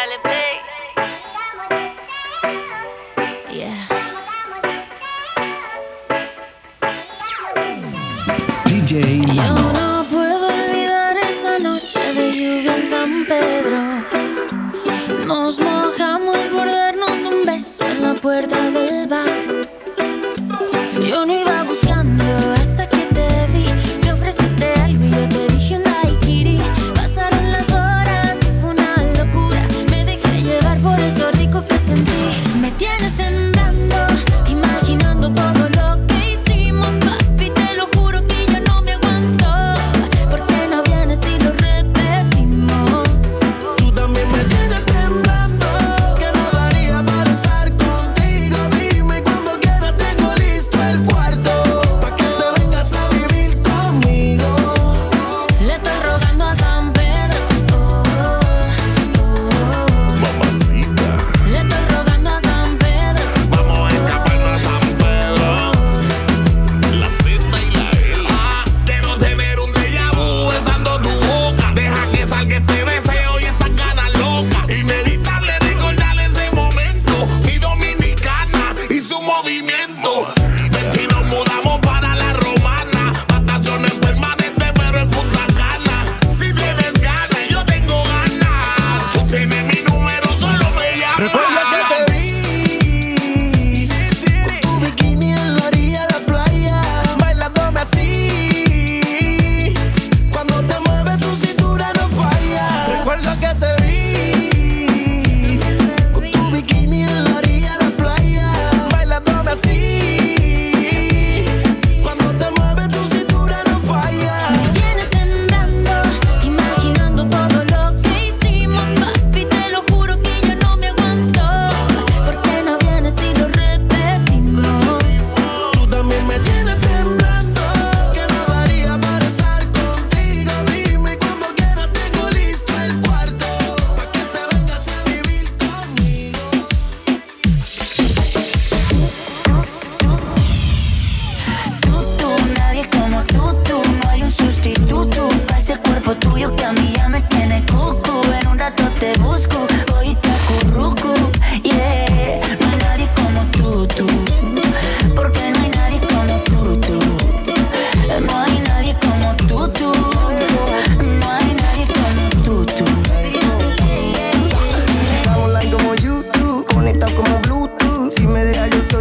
dale play.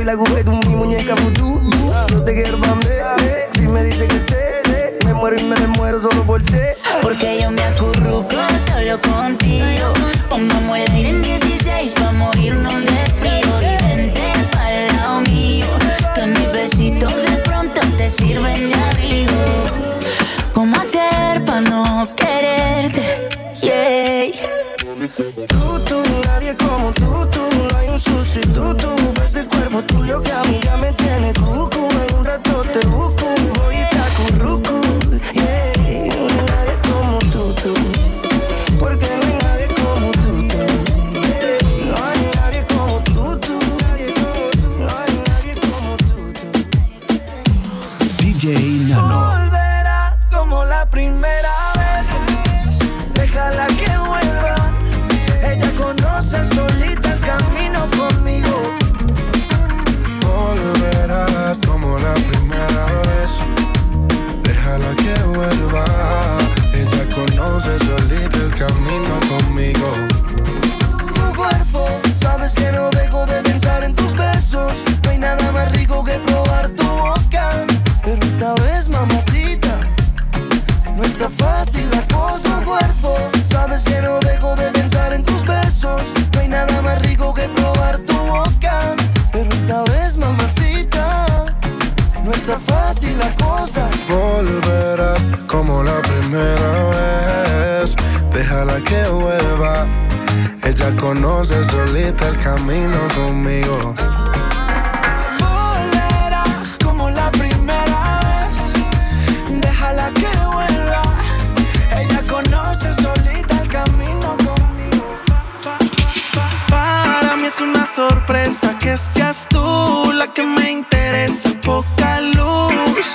la aguja y mi muñeca futú. No te quiero pa' eh. Si me dice que sé, sé, me muero y me muero solo por ti. Porque yo me acurruco solo contigo. Pongamos Ella conoce solita el camino conmigo. Volverá como la primera vez. Déjala que vuelva. Ella conoce solita el camino conmigo. Para mí es una sorpresa que seas tú la que me interesa. Poca luz.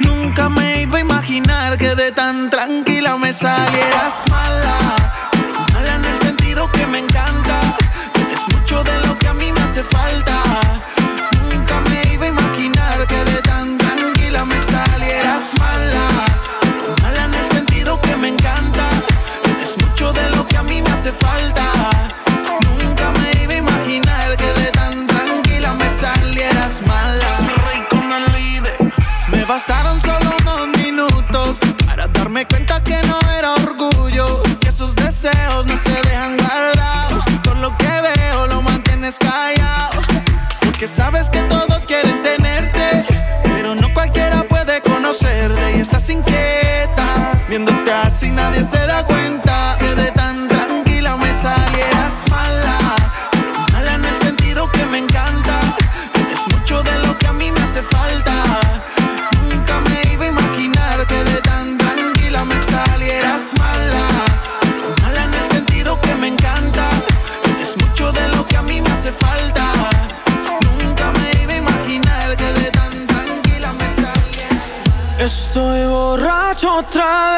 Nunca me iba a imaginar que de tan tranquila me salieras mal otra vez,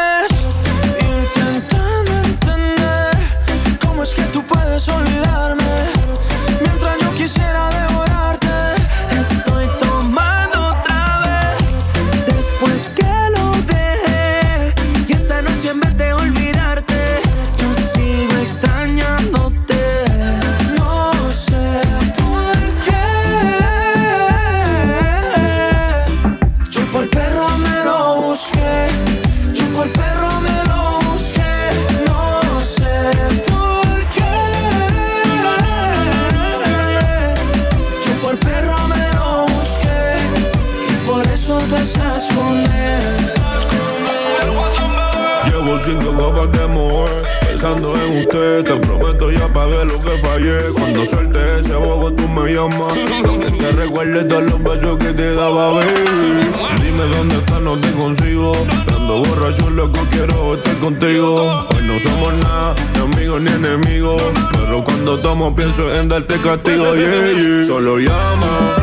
Pensando en usted Te prometo ya pagué lo que fallé. Cuando suelte ese bobo tú me llamas. Que te recuerdes todos los besos que te daba, baby. Dime dónde estás, no te consigo. Ando borracho, loco, quiero estar contigo. Hoy no somos nada, ni amigos ni enemigos. Pero cuando tomo pienso en darte castigo, yeah. Solo llama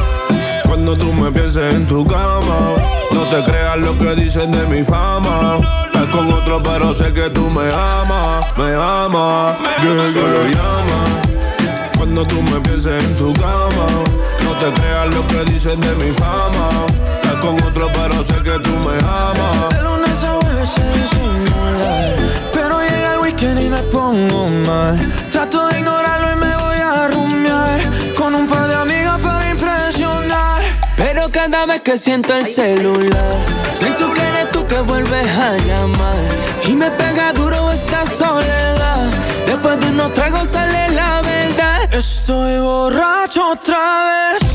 cuando tú me pienses en tu cama. No te creas lo que dicen de mi fama. Estás con otro, pero sé que tú me amas, me amas. Yeah, Solo llama cuando tú me pienses en tu cama. No te creas lo que dicen de mi fama. Estás con otro, pero sé que tú me amas. De lunes a sé disimular Pero llega el weekend y me pongo mal Trato de ignorarlo cada vez que siento el celular Pienso que eres tú que vuelves a llamar. Y me pega duro esta soledad. Después de unos tragos sale la verdad. Estoy borracho otra vez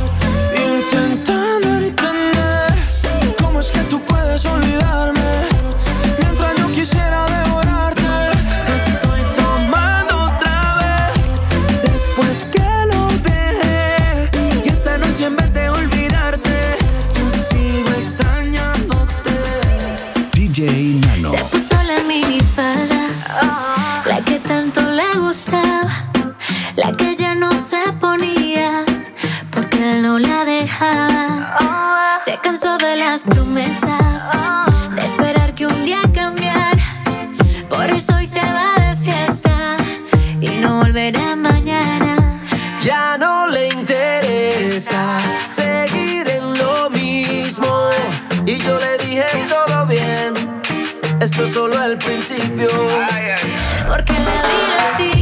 cansó de las promesas, de esperar que un día cambiara. Por eso hoy se va de fiesta y no volverá mañana. Ya no le interesa seguir en lo mismo. Y yo le dije todo bien. Esto es solo el principio. Porque la vida sigue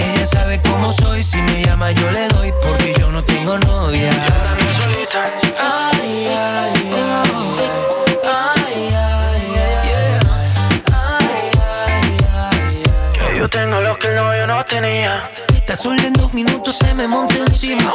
Ella sabe cómo soy, si me llama yo le doy, porque yo no tengo novia. Ay, ay, ay. Yo tengo lo que el novio no tenía. Tan solo en dos minutos se me monta encima.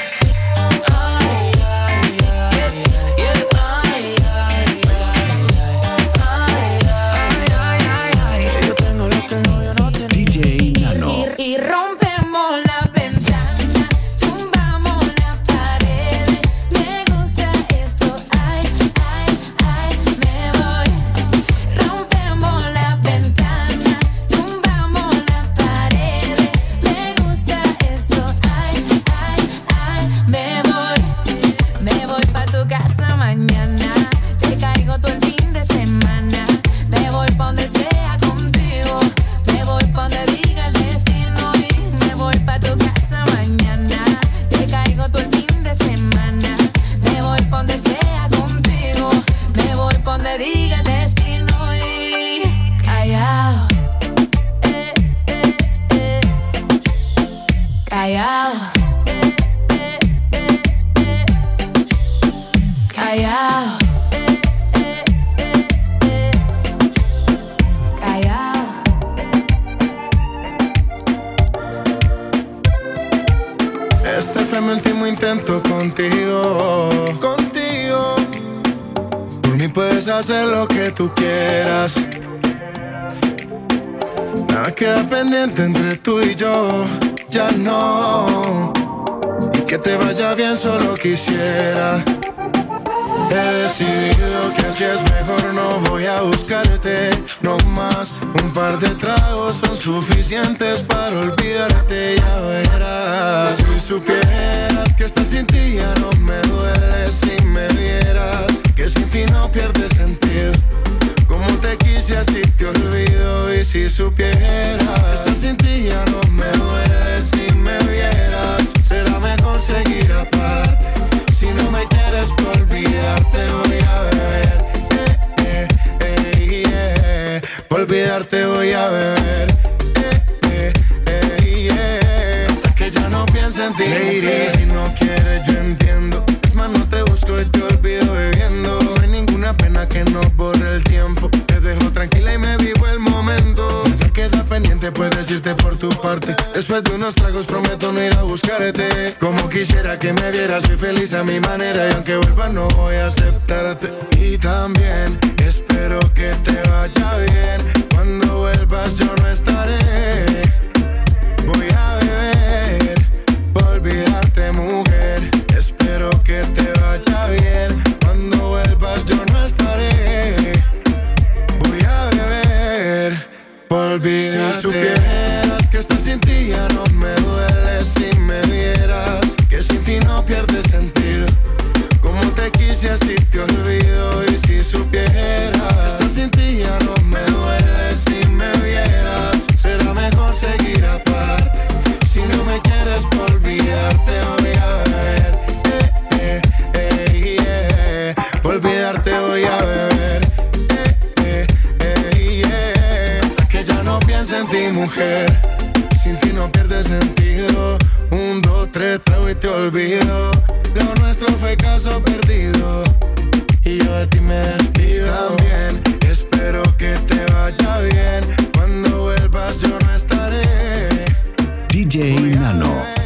Callao. Este fue mi último intento contigo. Contigo. Por mí puedes hacer lo que tú quieras. Nada queda pendiente entre tú y yo. Ya no. Y que te vaya bien, solo quisiera. He decidido que así es mejor, no voy a buscarte, no más. Un par de tragos son suficientes para olvidarte, ya verás. Si supieras que estás sin ti ya no me duele, si me vieras que sin ti no pierde sentido. Como te quise así te olvido y si supieras estás sin ti ya no me duele, si me pendiente puedes irte por tu parte. Después de unos tragos prometo no ir a buscarte. Como quisiera que me vieras soy feliz a mi manera. Y aunque vuelva no voy a aceptarte. Y también espero que te vaya bien. Cuando vuelvas yo no Si supieras que estás sin ti ya no me duele. Si me vieras que sin ti no pierde sentido. Como te quise así te olvido. Y si supieras mujer. Sin ti no pierde sentido. Un, dos, tres, trago y te olvido. Lo nuestro fue caso perdido. Y yo de ti me despido. También espero que te vaya bien. Cuando vuelvas yo no estaré. DJ Nano.